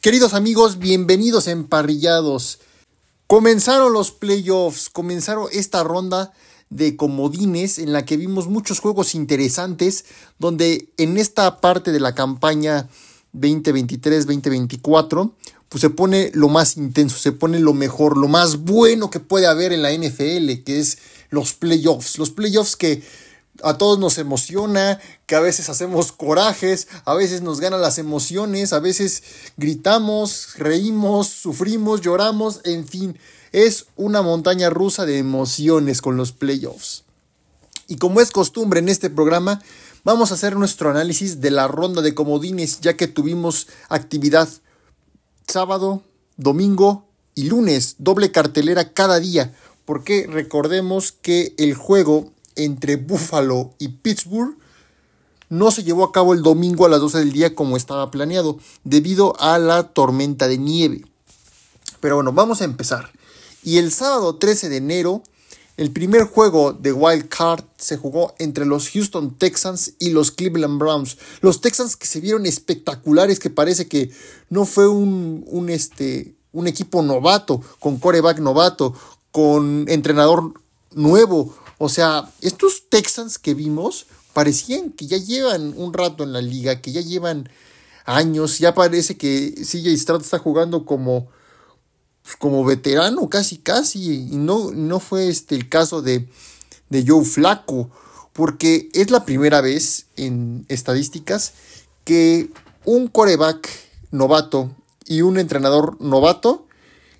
Queridos amigos, bienvenidos a Emparrillados. Comenzaron los playoffs, comenzaron esta ronda de comodines en la que vimos muchos juegos interesantes, donde en esta parte de la campaña 2023-2024, pues se pone lo más intenso, se pone lo mejor, lo más bueno que puede haber en la NFL, que es los playoffs. Los playoffs que a todos nos emociona, que a veces hacemos corajes, a veces nos ganan las emociones, a veces gritamos, reímos, sufrimos, lloramos, en fin, es una montaña rusa de emociones con los playoffs. Y como es costumbre en este programa, vamos a hacer nuestro análisis de la ronda de comodines, ya que tuvimos actividad sábado, domingo y lunes, doble cartelera cada día, porque recordemos que el juego entre Buffalo y Pittsburgh no se llevó a cabo el domingo a las 12 del día como estaba planeado, debido a la tormenta de nieve. Pero bueno, vamos a empezar. Y el sábado 13 de enero, el primer juego de Wild Card se jugó entre los Houston Texans y los Cleveland Browns. Los Texans que se vieron espectaculares, que parece que no fue un, este, un equipo novato, con coreback novato, con entrenador nuevo, o sea, estos Texans que vimos parecían que ya llevan un rato en la liga, que ya llevan años, ya parece que CJ Stroud está jugando como, pues, como veterano, casi, casi, y no, no fue este el caso de, de Joe Flaco, porque es la primera vez en estadísticas que un coreback novato y un entrenador novato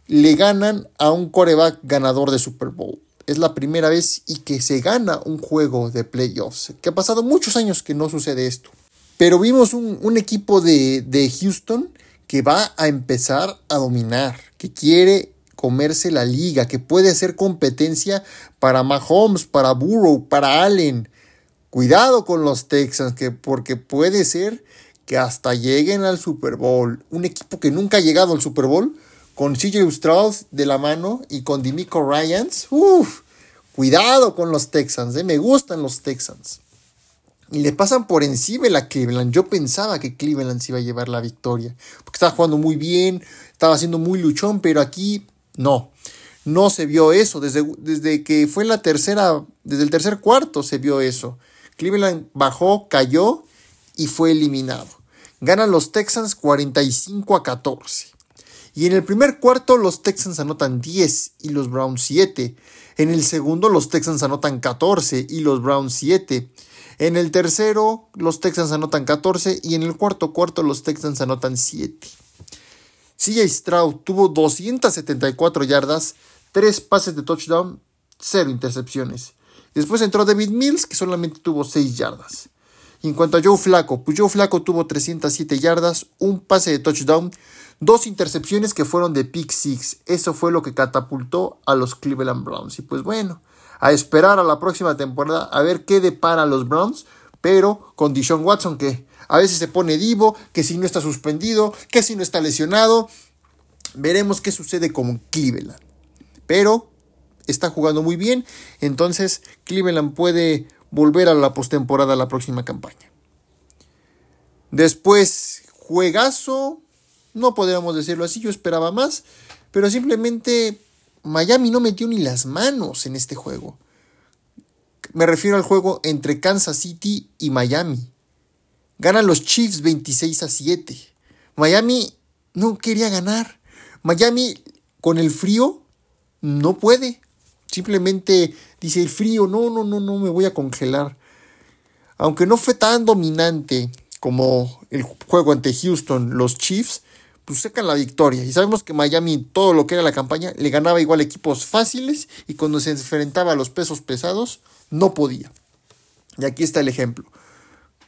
le ganan a un coreback ganador de Super Bowl es la primera vez y que se gana un juego de playoffs, que ha pasado muchos años que no sucede esto. Pero vimos un, equipo de, de Houston que va a empezar a dominar, que quiere comerse la liga, que puede hacer competencia para Mahomes, para Burrow, para Allen. Cuidado con los Texans, que porque puede ser que hasta lleguen al Super Bowl. Un equipo que nunca ha llegado al Super Bowl con CJ Stroud de la mano y con Dimico Ryans, uff, cuidado con los Texans, eh, me gustan los Texans. Y le pasan por encima a Cleveland. Yo pensaba que Cleveland se iba a llevar la victoria, porque estaba jugando muy bien, estaba siendo muy luchón, pero aquí no. No se vio eso. Desde, desde que fue la tercera, desde el tercer cuarto se vio eso. Cleveland bajó, cayó y fue eliminado. Ganan los Texans 45 a 14. Y en el primer cuarto los Texans anotan 10 y los Browns 7. En el segundo los Texans anotan 14 y los Browns 7. En el tercero los Texans anotan 14 y en el cuarto cuarto los Texans anotan 7. CJ Stroud tuvo 274 yardas, 3 pases de touchdown, 0 intercepciones. Después entró David Mills que solamente tuvo 6 yardas. En cuanto a Joe Flaco, pues Joe Flaco tuvo 307 yardas, un pase de touchdown, Dos intercepciones que fueron de pick six. Eso fue lo que catapultó a los Cleveland Browns. Y pues bueno, a esperar a la próxima temporada a ver qué depara los Browns. Pero con Dishon Watson que a veces se pone divo, que si no está suspendido, que si no está lesionado. Veremos qué sucede con Cleveland. Pero está jugando muy bien. Entonces Cleveland puede volver a la postemporada la próxima campaña. Después, juegazo no podríamos decirlo así, yo esperaba más, pero simplemente Miami no metió ni las manos en este juego. Me refiero al juego entre Kansas City y Miami. Ganan los Chiefs 26 a 7. Miami no quería ganar. Miami con el frío no puede. Simplemente dice el frío, no, no, no, no me voy a congelar. Aunque no fue tan dominante como el juego ante Houston, los Chiefs pues sacan la victoria. Y sabemos que Miami, todo lo que era la campaña, le ganaba igual equipos fáciles y cuando se enfrentaba a los pesos pesados, no podía. Y aquí está el ejemplo.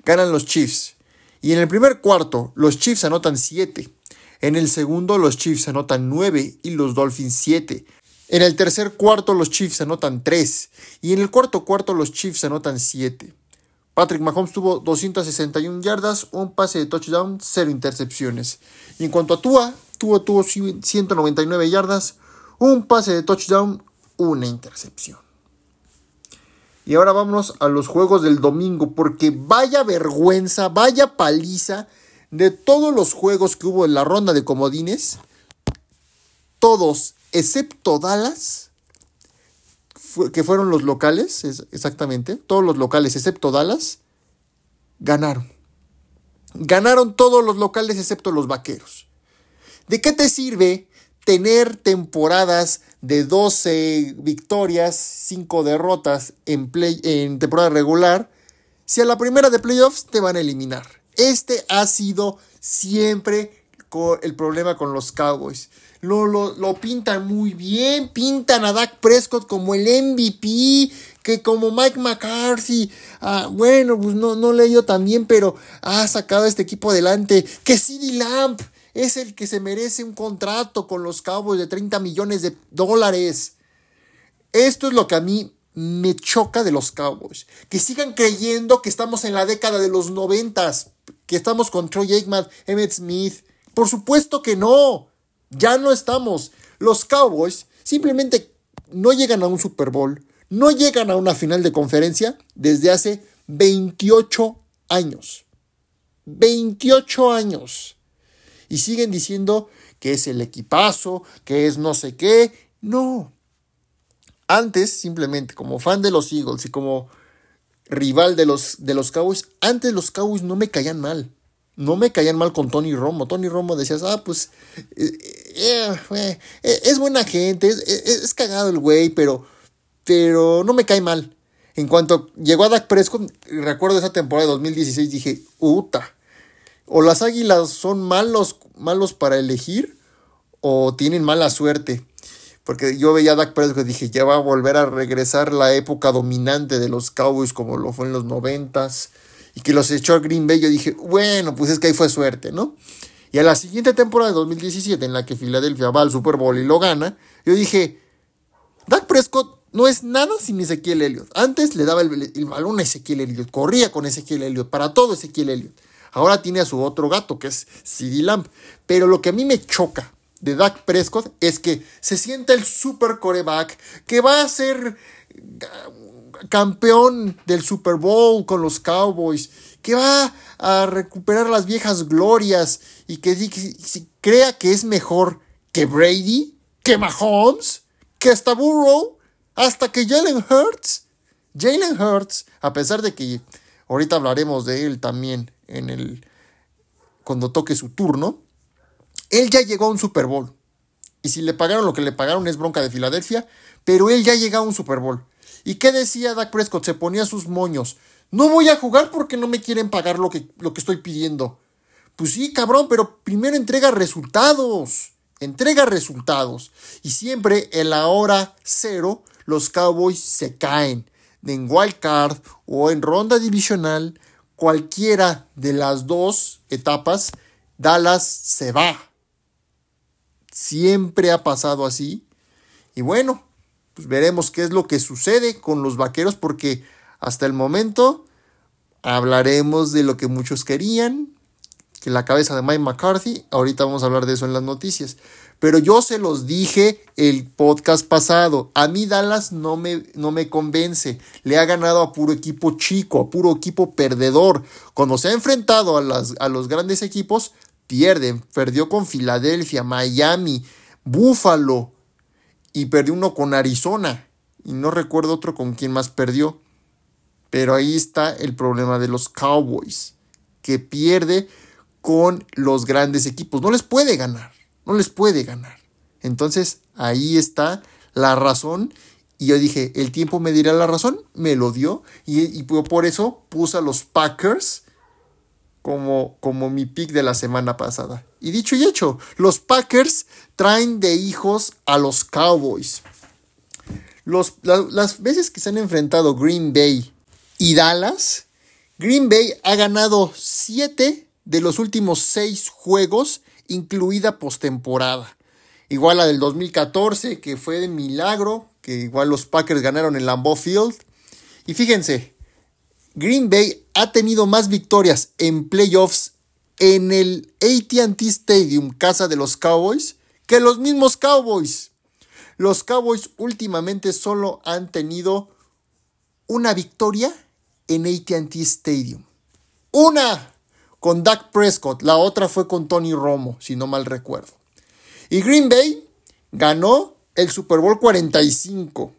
Ganan los Chiefs. Y en el primer cuarto, los Chiefs anotan 7. En el segundo, los Chiefs anotan 9 y los Dolphins 7. En el tercer cuarto, los Chiefs anotan 3. Y en el cuarto cuarto, los Chiefs anotan 7. Patrick Mahomes tuvo 261 yardas, un pase de touchdown, cero intercepciones. Y en cuanto a Tua, Tua tuvo 199 yardas, un pase de touchdown, una intercepción. Y ahora vámonos a los juegos del domingo, porque vaya vergüenza, vaya paliza de todos los juegos que hubo en la ronda de comodines, todos, excepto Dallas, que fueron los locales, exactamente, todos los locales excepto Dallas, ganaron. Ganaron todos los locales excepto los vaqueros. ¿De qué te sirve tener temporadas de 12 victorias, 5 derrotas en, play, en temporada regular si a la primera de playoffs te van a eliminar? Este ha sido siempre el problema con los Cowboys. Lo, lo, pintan muy bien, pintan a Dak Prescott como el MVP, que como Mike McCarthy, ah, bueno, pues no, no le tan bien, pero ha sacado a este equipo adelante, que CD Lamp es el que se merece un contrato con los Cowboys de 30 millones de dólares. Esto es lo que a mí me choca de los Cowboys, que sigan creyendo que estamos en la década de los noventas, que estamos con Troy Aikman, Emmett Smith. Por supuesto que no. Ya no estamos. Los Cowboys simplemente no llegan a un Super Bowl, no llegan a una final de conferencia desde hace 28 años. 28 años. Y siguen diciendo que es el equipazo, que es no sé qué. No. Antes, simplemente, como fan de los Eagles y como rival de los, de los Cowboys, antes los Cowboys no me caían mal no me caían mal con Tony Romo. Tony Romo decías, ah, pues eh, eh, eh, es buena gente, es, cagado el güey, pero, pero no me cae mal. En cuanto llegó a Dak Prescott, recuerdo esa temporada de 2016, dije, uta, o las águilas son malos, malos para elegir, o tienen mala suerte. Porque yo veía a Dak Prescott y dije, ya va a volver a regresar la época dominante de los Cowboys como lo fue en los noventas y que los echó a Green Bay, yo dije, bueno, pues es que ahí fue suerte, ¿no? Y a la siguiente temporada de 2017, en la que Filadelfia va al Super Bowl y lo gana, yo dije, Dak Prescott no es nada sin Ezequiel Elliott. Antes le daba el, balón a Ezequiel Elliott, corría con Ezequiel Elliott, para todo Ezequiel Elliott. Ahora tiene a su otro gato, que es CD Lamb. Pero lo que a mí me choca de Dak Prescott es que se siente el super coreback, que va a ser campeón del Super Bowl con los Cowboys, que va a recuperar las viejas glorias y que, crea que es mejor que Brady, que Mahomes, que hasta Burrow, hasta que Jalen Hurts. Jalen Hurts, a pesar de que ahorita hablaremos de él también en el cuando toque su turno, él ya llegó a un Super Bowl. Y si le pagaron lo que le pagaron es bronca de Filadelfia, pero él ya llegó a un Super Bowl. ¿Y qué decía Dak Prescott? Se ponía sus moños. No voy a jugar porque no me quieren pagar lo que, lo que estoy pidiendo. Pues sí, cabrón, pero primero entrega resultados. Entrega resultados. Y siempre en la hora cero los Cowboys se caen. En wild card o en ronda divisional, cualquiera de las dos etapas, Dallas se va. Siempre ha pasado así. Y bueno, pues veremos qué es lo que sucede con los vaqueros porque hasta el momento hablaremos de lo que muchos querían, que la cabeza de Mike McCarthy, ahorita vamos a hablar de eso en las noticias. Pero yo se los dije el podcast pasado, a mí Dallas no me, no me convence, le ha ganado a puro equipo chico, a puro equipo perdedor. Cuando se ha enfrentado a, las, a los grandes equipos, pierden, perdió con Filadelfia, Miami, Buffalo, y perdió uno con Arizona. Y no recuerdo otro con quién más perdió. Pero ahí está el problema de los Cowboys, que pierde con los grandes equipos. No les puede ganar, no les puede ganar. Entonces ahí está la razón. Y yo dije, el tiempo me dirá la razón, me lo dio. Y, y por eso puse a los Packers como, como mi pick de la semana pasada. Y dicho y hecho, los Packers traen de hijos a los Cowboys. Los, las veces que se han enfrentado Green Bay y Dallas, Green Bay ha ganado 7 de los últimos 6 juegos, incluida postemporada. Igual la del 2014, que fue de milagro, que igual los Packers ganaron en Lambeau Field. Y fíjense, Green Bay ha tenido más victorias en playoffs en el ATT Stadium, casa de los Cowboys, que los mismos Cowboys. Los Cowboys últimamente solo han tenido una victoria en ATT Stadium. Una. con Dak Prescott, la otra fue con Tony Romo, si no mal recuerdo. Y Green Bay ganó el Super Bowl 45.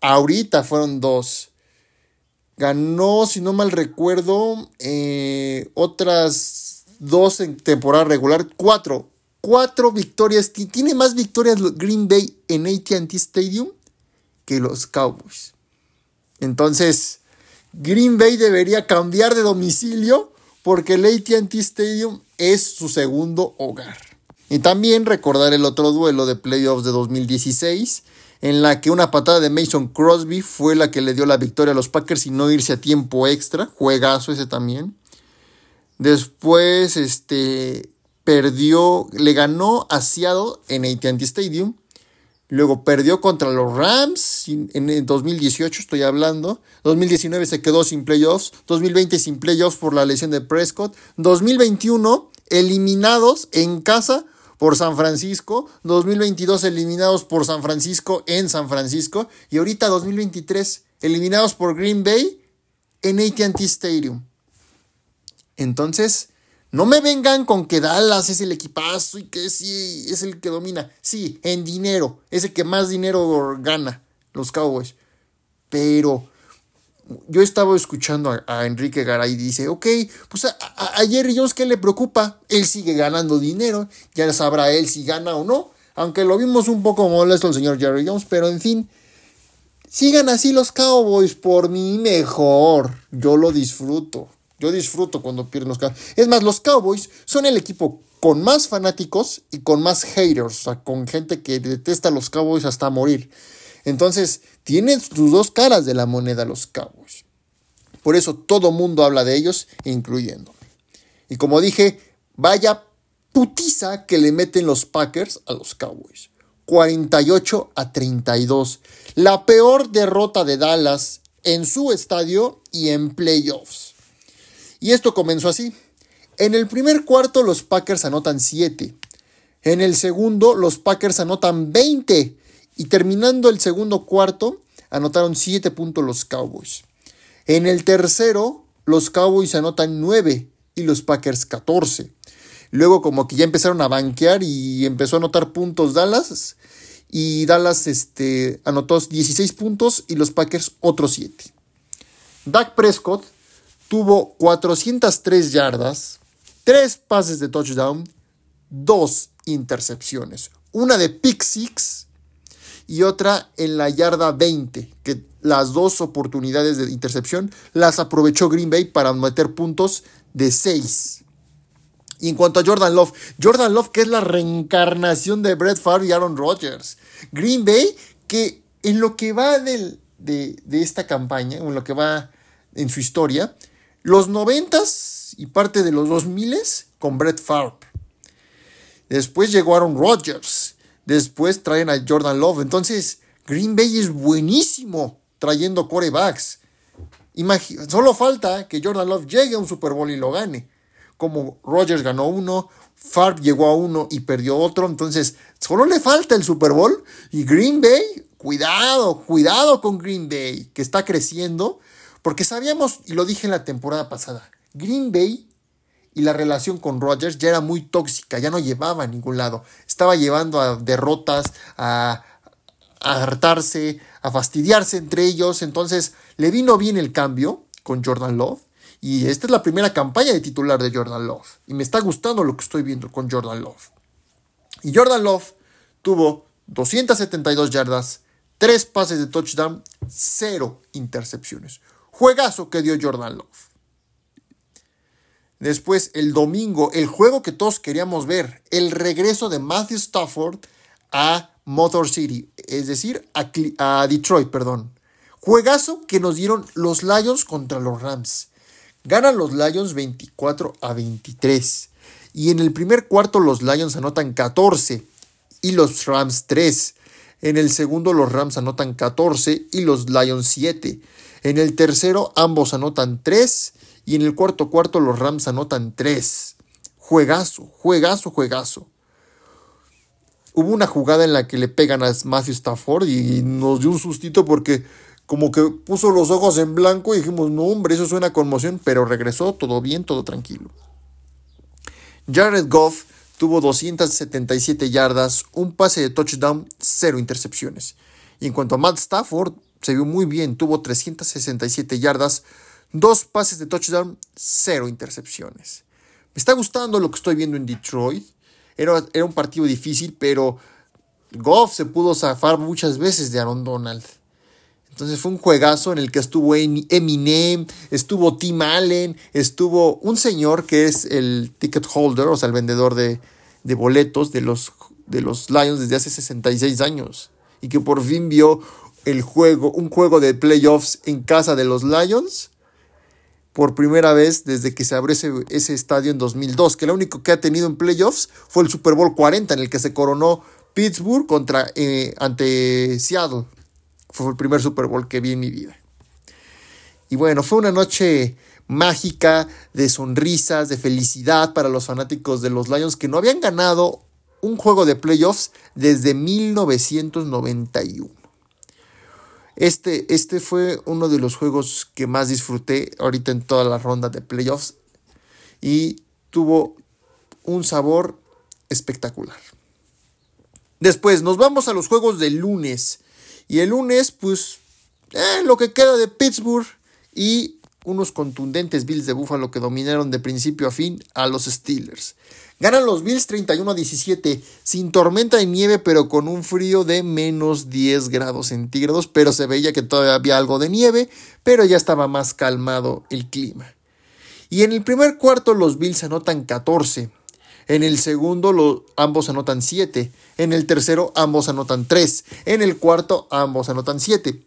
Ahorita fueron dos. Ganó, si no mal recuerdo, eh, otras dos en temporada regular, cuatro. Cuatro victorias. Tiene más victorias Green Bay en ATT Stadium que los Cowboys. Entonces, Green Bay debería cambiar de domicilio porque el ATT Stadium es su segundo hogar. Y también recordar el otro duelo de playoffs de 2016 en la que una patada de Mason Crosby fue la que le dio la victoria a los Packers y no irse a tiempo extra. Juegazo ese también. Después, este, perdió, le ganó a Seattle en AT&T Stadium. Luego perdió contra los Rams en el 2018, estoy hablando. 2019 se quedó sin playoffs. 2020 sin playoffs por la lesión de Prescott. 2021 eliminados en casa por San Francisco, 2022 eliminados por San Francisco en San Francisco y ahorita 2023 eliminados por Green Bay en ATT Stadium. Entonces, no me vengan con que Dallas es el equipazo y que sí es el que domina. Sí, en dinero, es el que más dinero gana los Cowboys. Pero yo estaba escuchando a, Enrique Garay y dice, ok, pues a, a, Jerry Jones, ¿qué le preocupa? Él sigue ganando dinero, ya sabrá él si gana o no, aunque lo vimos un poco molesto el señor Jerry Jones, pero en fin, sigan así los Cowboys, por mí mejor, yo lo disfruto, yo disfruto cuando pierden los Cowboys. Es más, los Cowboys son el equipo con más fanáticos y con más haters, o sea, con gente que detesta a los Cowboys hasta morir. Entonces, tienen sus dos caras de la moneda los Cowboys. Por eso todo mundo habla de ellos, incluyéndome. Y como dije, vaya putiza que le meten los Packers a los Cowboys. 48 a 32. La peor derrota de Dallas en su estadio y en playoffs. Y esto comenzó así. En el primer cuarto los Packers anotan 7. En el segundo los Packers anotan 20 y terminando el segundo cuarto, anotaron 7 puntos los Cowboys. En el tercero, los Cowboys anotan 9 y los Packers 14. Luego como que ya empezaron a banquear y empezó a anotar puntos Dallas. Y Dallas este, anotó 16 puntos y los Packers otros 7. Dak Prescott tuvo 403 yardas, 3 pases de touchdown, 2 intercepciones. Una de pick six y otra en la yarda 20, que las dos oportunidades de intercepción las aprovechó Green Bay para meter puntos de 6. Y en cuanto a Jordan Love, Jordan Love que es la reencarnación de Brett Favre y Aaron Rodgers. Green Bay que en lo que va de, de, esta campaña, en lo que va en su historia, los 90 y parte de los 2000 con Brett Favre. Después llegó Aaron Rodgers Después traen a Jordan Love. Entonces, Green Bay es buenísimo trayendo corebacks. solo falta que Jordan Love llegue a un Super Bowl y lo gane. Como Rogers ganó uno, Favre llegó a uno y perdió otro. Entonces, solo le falta el Super Bowl. Y Green Bay, cuidado, cuidado con Green Bay, que está creciendo. Porque sabíamos, y lo dije en la temporada pasada, Green Bay y la relación con Rodgers ya era muy tóxica, ya no llevaba a ningún lado. Estaba llevando a derrotas, a, hartarse, a fastidiarse entre ellos. Entonces le vino bien el cambio con Jordan Love. Y esta es la primera campaña de titular de Jordan Love. Y me está gustando lo que estoy viendo con Jordan Love. Y Jordan Love tuvo 272 yardas, 3 pases de touchdown, 0 intercepciones. Juegazo que dio Jordan Love. Después, el domingo, el juego que todos queríamos ver, el regreso de Matthew Stafford a Motor City, es decir, a, Detroit, perdón. Juegazo que nos dieron los Lions contra los Rams. Ganan los Lions 24 a 23. Y en el primer cuarto los Lions anotan 14 y los Rams 3. En el segundo los Rams anotan 14 y los Lions 7. En el tercero ambos anotan 3 y en el cuarto cuarto los Rams anotan tres. Juegazo, juegazo, juegazo. Hubo una jugada en la que le pegan a Matthew Stafford y nos dio un sustito porque como que puso los ojos en blanco y dijimos, no hombre, eso suena a conmoción, pero regresó todo bien, todo tranquilo. Jared Goff tuvo 277 yardas, un pase de touchdown, cero intercepciones. Y en cuanto a Matt Stafford, se vio muy bien, tuvo 367 yardas, dos pases de touchdown, cero intercepciones. Me está gustando lo que estoy viendo en Detroit. Era, era un partido difícil, pero Goff se pudo zafar muchas veces de Aaron Donald. Entonces fue un juegazo en el que estuvo Eminem, estuvo Tim Allen, estuvo un señor que es el ticket holder, o sea, el vendedor de, de boletos de los, de los Lions desde hace 66 años. Y que por fin vio el juego, un juego de playoffs en casa de los Lions por primera vez desde que se abrió ese, estadio en 2002, que lo único que ha tenido en playoffs fue el Super Bowl 40 en el que se coronó Pittsburgh contra, eh, ante Seattle. Fue el primer Super Bowl que vi en mi vida. Y bueno, fue una noche mágica de sonrisas, de felicidad para los fanáticos de los Lions que no habían ganado un juego de playoffs desde 1991. Este, este fue uno de los juegos que más disfruté ahorita en toda la ronda de playoffs y tuvo un sabor espectacular. Después nos vamos a los juegos del lunes. Y el lunes, pues, eh, lo que queda de Pittsburgh y unos contundentes Bills de Buffalo que dominaron de principio a fin a los Steelers. Ganan los Bills 31 a 17, sin tormenta de nieve, pero con un frío de menos 10 grados centígrados, pero se veía que todavía había algo de nieve, pero ya estaba más calmado el clima. Y en el primer cuarto los Bills anotan 14, en el segundo ambos anotan 7, en el tercero ambos anotan 3, en el cuarto ambos anotan 7.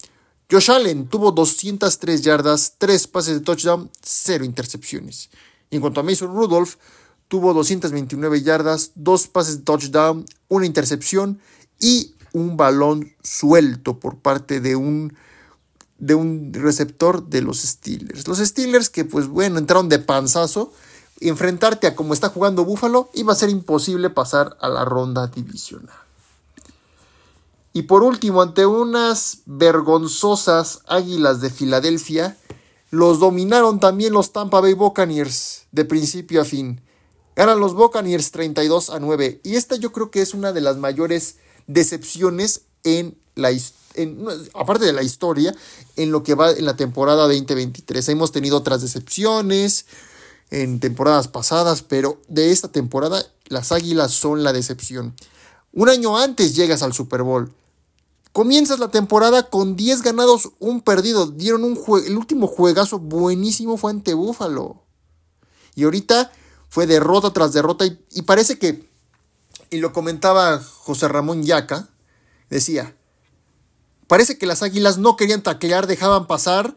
Josh Allen tuvo 203 yardas, 3 pases de touchdown, 0 intercepciones. Y en cuanto a Mason Rudolph, tuvo 229 yardas, dos pases de touchdown, una intercepción y un balón suelto por parte de un, de un receptor de los Steelers. Los Steelers que pues bueno, entraron de panzazo. Enfrentarte a como está jugando Buffalo iba a ser imposible pasar a la ronda divisional. Y por último, ante unas vergonzosas Águilas de Filadelfia, los dominaron también los Tampa Bay Buccaneers de principio a fin. Ganan los Buccaneers 32 a 9. Y esta yo creo que es una de las mayores decepciones en la aparte de la historia, en lo que va en la temporada 2023. Hemos tenido otras decepciones en temporadas pasadas, pero de esta temporada las Águilas son la decepción. Un año antes llegas al Super Bowl. Comienzas la temporada con 10 ganados, un perdido. Dieron un el último juegazo buenísimo fue ante Búfalo. Y ahorita fue derrota tras derrota y, parece que, y lo comentaba José Ramón Yaca, decía, parece que las águilas no querían taclear, dejaban pasar,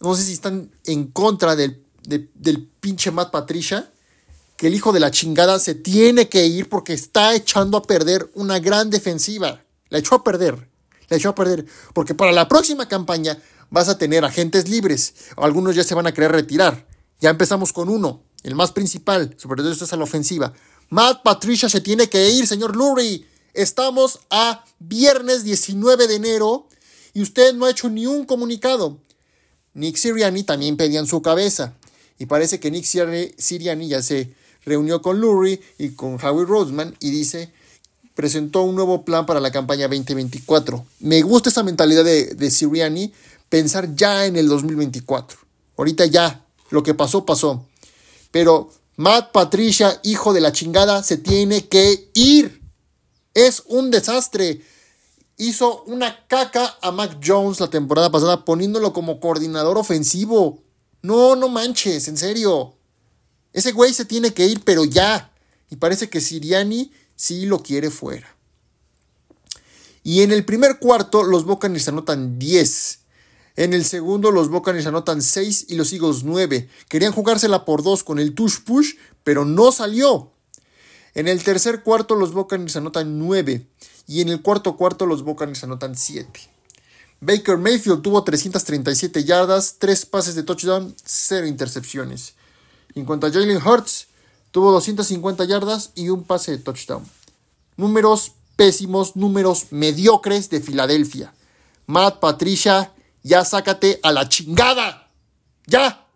no sé si están en contra del, del pinche Matt Patricia, que el hijo de la chingada se tiene que ir porque está echando a perder una gran defensiva. La echó a perder, la echó a perder, porque para la próxima campaña vas a tener agentes libres, algunos ya se van a querer retirar. Ya empezamos con uno, el más principal, sobre todo esto es a la ofensiva. Matt Patricia se tiene que ir, señor Lurie. Estamos a viernes 19 de enero y usted no ha hecho ni un comunicado. Nick Siriani también pedían su cabeza. Y parece que Nick Siriani ya se reunió con Lurie y con Howie Roseman y dice, presentó un nuevo plan para la campaña 2024. Me gusta esa mentalidad de, de Siriani, pensar ya en el 2024. Ahorita ya, lo que pasó, pasó. Pero Matt Patricia, hijo de la chingada, se tiene que ir. Es un desastre. Hizo una caca a Mac Jones la temporada pasada poniéndolo como coordinador ofensivo. No, no manches, en serio. Ese güey se tiene que ir, pero ya. Y parece que Siriani sí lo quiere fuera. Y en el primer cuarto, los Buccaneers anotan 10. En el segundo, los Buccaneers anotan 6 y los Eagles 9. Querían jugársela por 2 con el tush push, pero no salió. En el tercer cuarto, los Buccaneers anotan 9. Y en el cuarto cuarto, los Buccaneers anotan 7. Baker Mayfield tuvo 337 yardas, 3 pases de touchdown, 0 intercepciones. En cuanto a Jalen Hurts, tuvo 250 yardas y un pase de touchdown. Números pésimos, números mediocres de Filadelfia. Matt Patricia ya sácate a la chingada. Ya.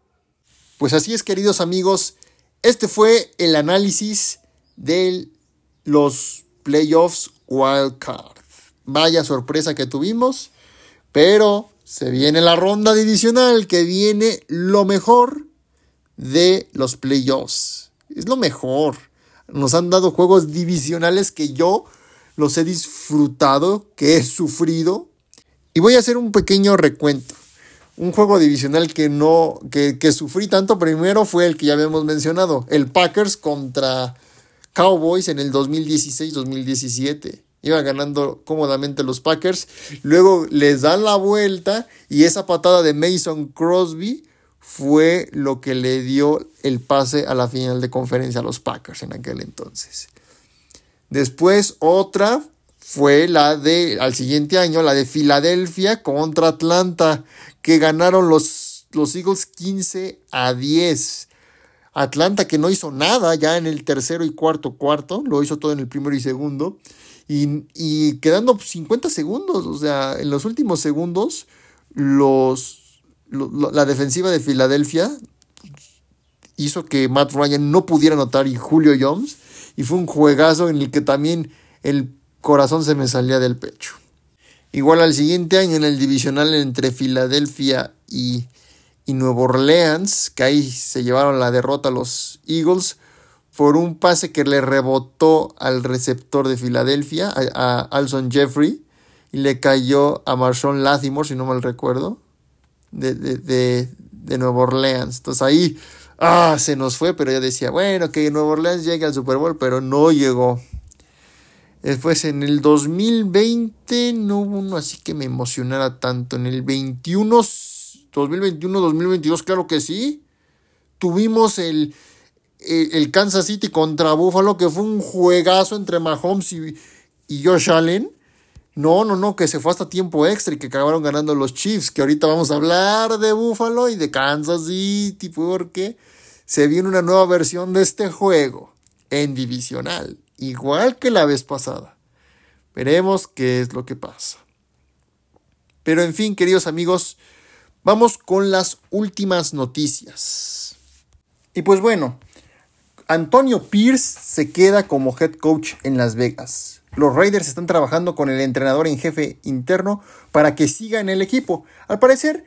Pues así es, queridos amigos, este fue el análisis de los playoffs wildcard. Vaya sorpresa que tuvimos, pero se viene la ronda divisional, que viene lo mejor de los playoffs. Es lo mejor. Nos han dado juegos divisionales que yo los he disfrutado, que he sufrido. Y voy a hacer un pequeño recuento. Un juego divisional que no, que, que sufrí tanto primero fue el que ya habíamos mencionado, el Packers contra Cowboys en el 2016-2017. Iba ganando cómodamente los Packers. Luego les dan la vuelta y esa patada de Mason Crosby fue lo que le dio el pase a la final de conferencia a los Packers en aquel entonces. Después otra fue la de, al siguiente año, la de Filadelfia contra Atlanta, que ganaron los, los Eagles 15 a 10. Atlanta que no hizo nada ya en el tercero y cuarto cuarto, lo hizo todo en el primero y segundo. Y, y quedando 50 segundos, o sea, en los últimos segundos, los la defensiva de Filadelfia hizo que Matt Ryan no pudiera anotar y Julio Jones. Y fue un juegazo en el que también el corazón se me salía del pecho. Igual al siguiente año en el divisional entre Filadelfia y, y Nueva Orleans, que ahí se llevaron la derrota a los Eagles por un pase que le rebotó al receptor de Filadelfia, a, Alson Jeffrey, y le cayó a Marshawn Latimore, si no mal recuerdo de, de, de, Nueva Orleans. Entonces ahí ah, se nos fue, pero yo decía, bueno, que Nueva Orleans llegue al Super Bowl, pero no llegó. Después en el 2020 no hubo uno así que me emocionara tanto. En el 21, 2021, 2022, claro que sí. Tuvimos el, el, Kansas City contra Buffalo, que fue un juegazo entre Mahomes y, y Josh Allen. No, no, no, que se fue hasta tiempo extra y que acabaron ganando los Chiefs, que ahorita vamos a hablar de Buffalo y de Kansas City porque se viene una nueva versión de este juego en divisional, igual que la vez pasada. Veremos qué es lo que pasa. Pero en fin, queridos amigos, vamos con las últimas noticias. Y pues bueno, Antonio Pierce se queda como head coach en Las Vegas. Los Raiders están trabajando con el entrenador en jefe interno para que siga en el equipo. Al parecer,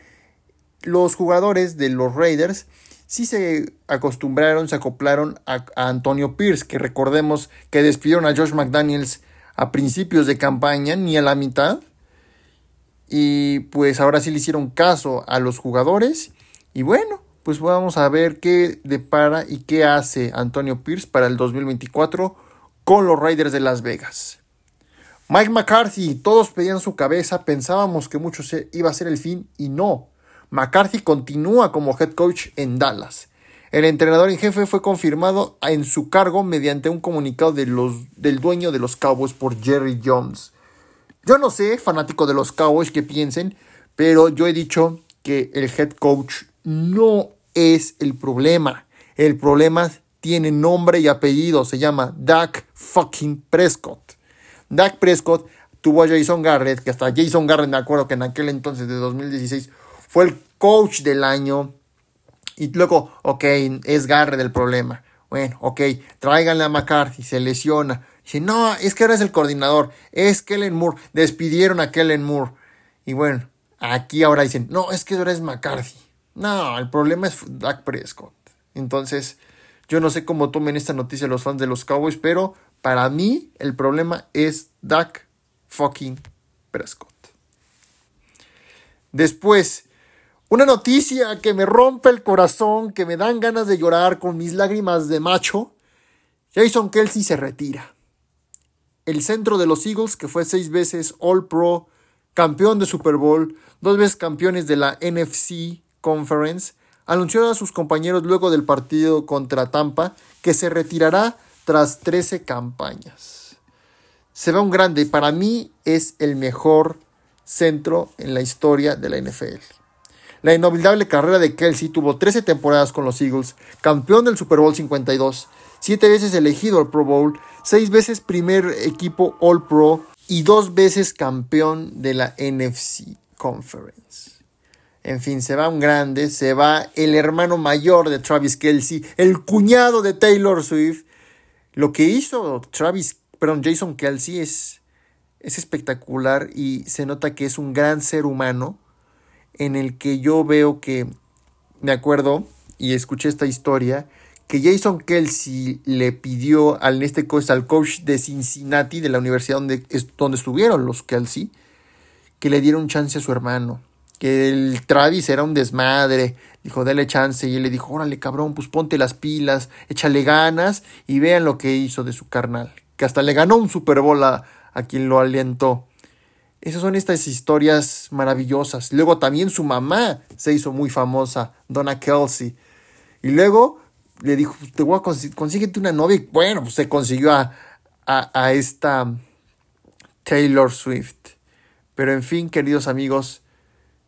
los jugadores de los Raiders sí se acostumbraron, se acoplaron a, Antonio Pierce, que recordemos que despidieron a Josh McDaniels a principios de campaña, ni a la mitad. Y pues ahora sí le hicieron caso a los jugadores. Y bueno, pues vamos a ver qué depara y qué hace Antonio Pierce para el 2024 con los Raiders de Las Vegas. Mike McCarthy, todos pedían su cabeza, pensábamos que mucho iba a ser el fin y no. McCarthy continúa como head coach en Dallas. El entrenador en jefe fue confirmado en su cargo mediante un comunicado del dueño de los Cowboys por Jerry Jones. Yo no sé, fanático de los Cowboys, que piensen, pero yo he dicho que el head coach no es el problema. El problema tiene nombre y apellido, se llama Dak fucking Prescott. Dak Prescott tuvo a Jason Garrett, que hasta Jason Garrett me acuerdo que en aquel entonces de 2016 fue el coach del año. Y luego, ok, es Garrett el problema. Bueno, ok, tráiganle a McCarthy, se lesiona. Dice, no, es que ahora es el coordinador, es Kellen Moore, despidieron a Kellen Moore. Y bueno, aquí ahora dicen, no, es que ahora es McCarthy. No, el problema es Dak Prescott. Entonces, yo no sé cómo tomen esta noticia los fans de los Cowboys, pero para mí el problema es Dak fucking Prescott. Después, una noticia que me rompe el corazón, que me dan ganas de llorar con mis lágrimas de macho. Jason Kelsey se retira. El centro de los Eagles, que fue seis veces All Pro, campeón de Super Bowl, dos veces campeones de la NFC Conference, anunció a sus compañeros luego del partido contra Tampa que se retirará tras 13 campañas. Se ve un grande, para mí es el mejor centro en la historia de la NFL. La inolvidable carrera de Kelsey tuvo 13 temporadas con los Eagles, campeón del Super Bowl 52, 7 veces elegido al Pro Bowl, 6 veces primer equipo All Pro y 2 veces campeón de la NFC Conference. En fin, se va un grande, se va el hermano mayor de Travis Kelsey, el cuñado de Taylor Swift. Lo que hizo Travis, perdón, Jason Kelsey es, es espectacular y se nota que es un gran ser humano en el que yo veo que, me acuerdo y escuché esta historia, que Jason Kelsey le pidió al, este coach, al coach de Cincinnati, de la universidad donde, donde estuvieron los Kelsey, que le diera un chance a su hermano. Que el Travis era un desmadre. Dijo, dale chance. Y él le dijo, órale, cabrón, pues ponte las pilas, échale ganas y vean lo que hizo de su carnal. Que hasta le ganó un Super Bowl a, a quien lo alientó. Esas son estas historias maravillosas. Luego también su mamá se hizo muy famosa, Donna Kelsey. Y luego le dijo, te voy a consíguete una novia. Bueno, pues se consiguió a, a, esta Taylor Swift. Pero en fin, queridos amigos,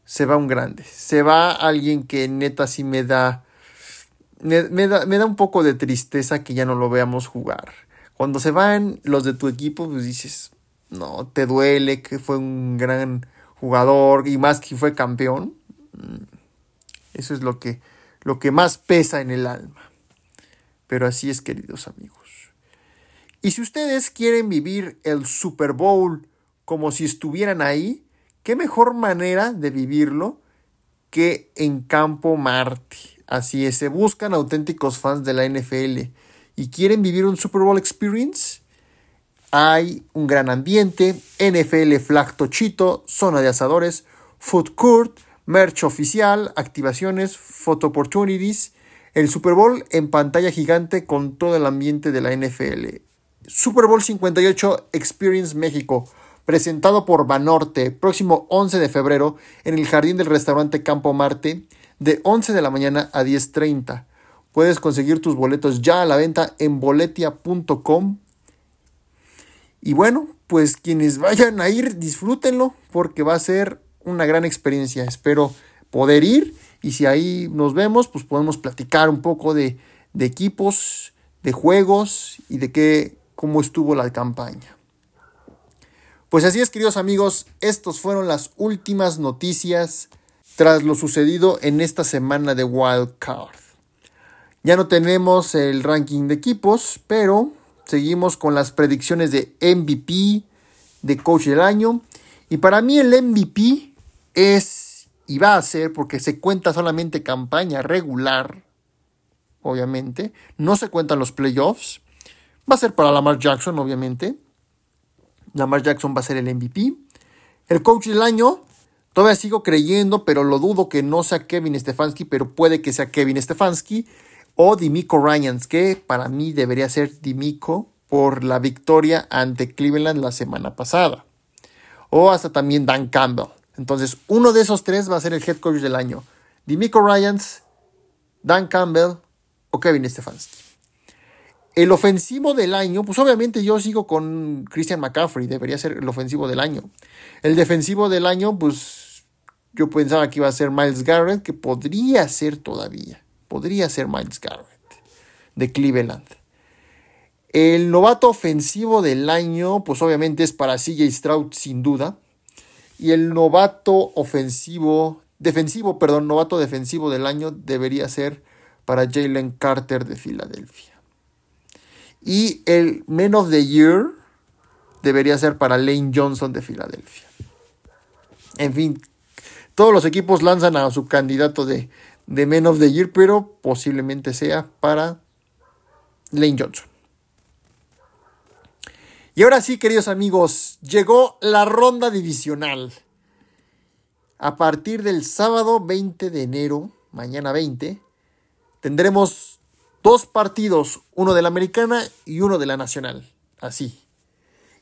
se va un grande. Se va alguien que neta sí me da, me, da, me da un poco de tristeza que ya no lo veamos jugar. Cuando se van los de tu equipo, pues dices, no, te duele que fue un gran jugador y más que fue campeón. Mm, eso es lo que, lo que más pesa en el alma. Pero así es, queridos amigos. Y si ustedes quieren vivir el Super Bowl como si estuvieran ahí, qué mejor manera de vivirlo que en Campo Marte. Así es, se buscan auténticos fans de la NFL y quieren vivir un Super Bowl Experience. Hay un gran ambiente, NFL Flag Tochito, zona de asadores, food court, merch oficial, activaciones, photo opportunities el Super Bowl en pantalla gigante con todo el ambiente de la NFL. Super Bowl 58 Experience México, presentado por Banorte, próximo 11 de febrero en el jardín del restaurante Campo Marte, de 11 de la mañana a 10.30. Puedes conseguir tus boletos ya a la venta en boletia.com. Y bueno, pues quienes vayan a ir, disfrútenlo porque va a ser una gran experiencia. Espero poder ir y si ahí nos vemos, pues podemos platicar un poco de, de equipos, de juegos y de qué, cómo estuvo la campaña. Pues así es, queridos amigos, estos fueron las últimas noticias tras lo sucedido en esta semana de Wild Card. Ya no tenemos el ranking de equipos, pero seguimos con las predicciones de MVP, de coach del año. Y para mí el MVP es y va a ser porque se cuenta solamente campaña regular, obviamente, no se cuentan los playoffs, va a ser para Lamar Jackson, obviamente, Lamar Jackson va a ser el MVP, el coach del año, todavía sigo creyendo, pero lo dudo que no sea Kevin Stefanski, pero puede que sea Kevin Stefanski o Dimico Ryans, que para mí debería ser Dimico por la victoria ante Cleveland la semana pasada. O hasta también Dan Campbell. Entonces, uno de esos tres va a ser el head coach del año. Dimico Ryans, Dan Campbell o Kevin Stefanski. El ofensivo del año, pues obviamente yo sigo con Christian McCaffrey, debería ser el ofensivo del año. El defensivo del año, pues yo pensaba que iba a ser Miles Garrett, que podría ser todavía, podría ser Miles Garrett de Cleveland. El novato ofensivo del año, pues obviamente es para CJ Stroud sin duda. Y el novato ofensivo, defensivo, perdón, novato defensivo del año debería ser para Jalen Carter de Filadelfia. Y el Men of the Year debería ser para Lane Johnson de Filadelfia. En fin, todos los equipos lanzan a su candidato de, de Men of the Year, pero posiblemente sea para Lane Johnson. Y ahora sí, queridos amigos, llegó la ronda divisional. A partir del sábado 20 de enero, mañana 20, tendremos dos partidos, uno de la americana y uno de la nacional. Así.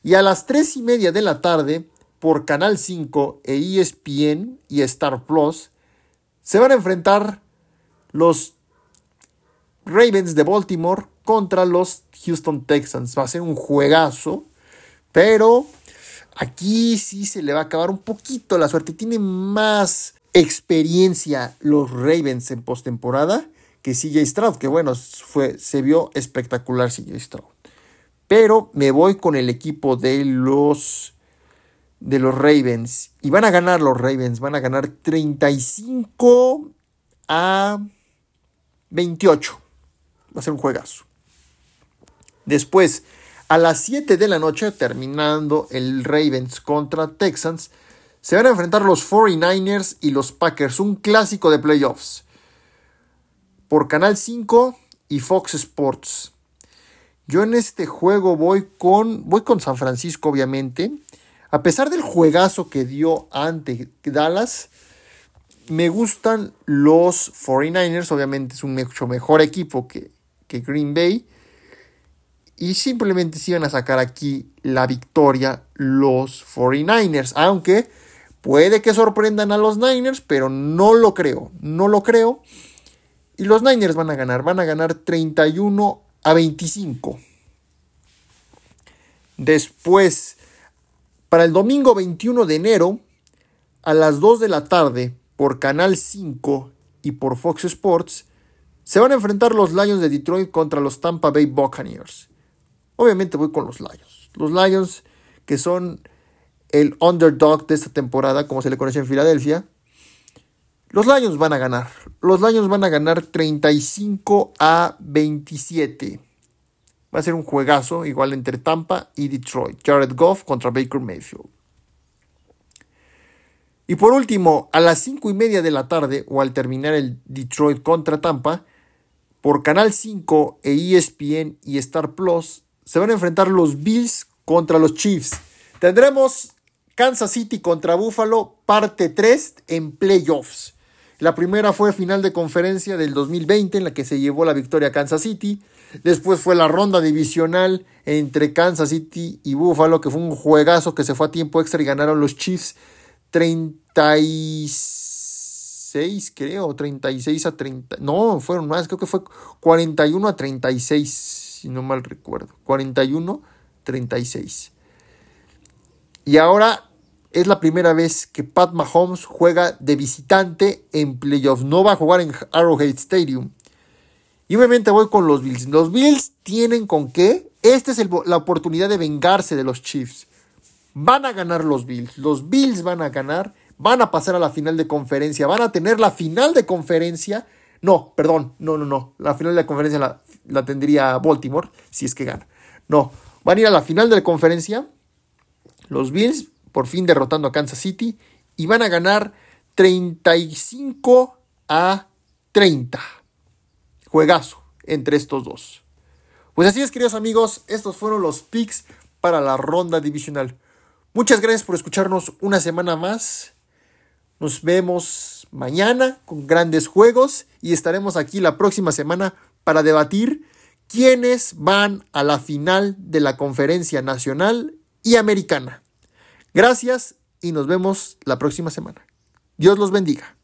Y a las 3 y media de la tarde, por Canal 5 e ESPN y Star Plus, se van a enfrentar los Ravens de Baltimore contra los Houston Texans. Va a ser un juegazo, pero aquí sí se le va a acabar un poquito la suerte. Tiene más experiencia los Ravens en postemporada que CJ Stroud, que bueno, fue, se vio espectacular CJ Stroud. Pero me voy con el equipo de los de los Ravens. Y van a ganar los Ravens. Van a ganar 35 a 28. Va a ser un juegazo. Después, a las 7 de la noche, terminando el Ravens contra Texans, se van a enfrentar los 49ers y los Packers. Un clásico de playoffs. Por Canal 5 y Fox Sports. Yo en este juego voy con, voy con San Francisco, obviamente. A pesar del juegazo que dio ante Dallas, me gustan los 49ers. Obviamente es un mucho mejor equipo que, que Green Bay. Y simplemente se iban a sacar aquí la victoria los 49ers. Aunque puede que sorprendan a los Niners, pero no lo creo. No lo creo. Y los Niners van a ganar. Van a ganar 31 a 25. Después, para el domingo 21 de enero, a las 2 de la tarde, por Canal 5 y por Fox Sports, se van a enfrentar los Lions de Detroit contra los Tampa Bay Buccaneers. Obviamente voy con los Lions. Los Lions que son el underdog de esta temporada, como se le conoce en Filadelfia. Los Lions van a ganar. Los Lions van a ganar 35 a 27. Va a ser un juegazo igual entre Tampa y Detroit. Jared Goff contra Baker Mayfield. Y por último, a las 5 y media de la tarde o al terminar el Detroit contra Tampa, por Canal 5 e ESPN y Star Plus se van a enfrentar los Bills contra los Chiefs. Tendremos Kansas City contra Buffalo, parte 3 en playoffs. La primera fue final de conferencia del 2020 en la que se llevó la victoria a Kansas City. Después fue la ronda divisional entre Kansas City y Buffalo, que fue un juegazo que se fue a tiempo extra y ganaron los Chiefs 36, creo, 36 a 30. No, fueron más, creo que fue 41 a 36, si no mal recuerdo. 41 36. Y ahora es la primera vez que Pat Mahomes juega de visitante en playoffs. No va a jugar en Arrowhead Stadium. Y obviamente voy con los Bills. Los Bills tienen con qué. Esta es la oportunidad de vengarse de los Chiefs. Van a ganar los Bills. Los Bills van a ganar. Van a pasar a la final de conferencia. Van a tener la final de conferencia. No, perdón. No, no, no. La final de conferencia la, la tendría Baltimore. Si es que gana. No. Van a ir a la final de conferencia. Los Bills por fin derrotando a Kansas City. Y van a ganar 35 a 30 juegazo entre estos dos. Pues así es, queridos amigos, estos fueron los picks para la ronda divisional. Muchas gracias por escucharnos una semana más. Nos vemos mañana con grandes juegos y estaremos aquí la próxima semana para debatir quiénes van a la final de la conferencia nacional y americana. Gracias y nos vemos la próxima semana. Dios los bendiga.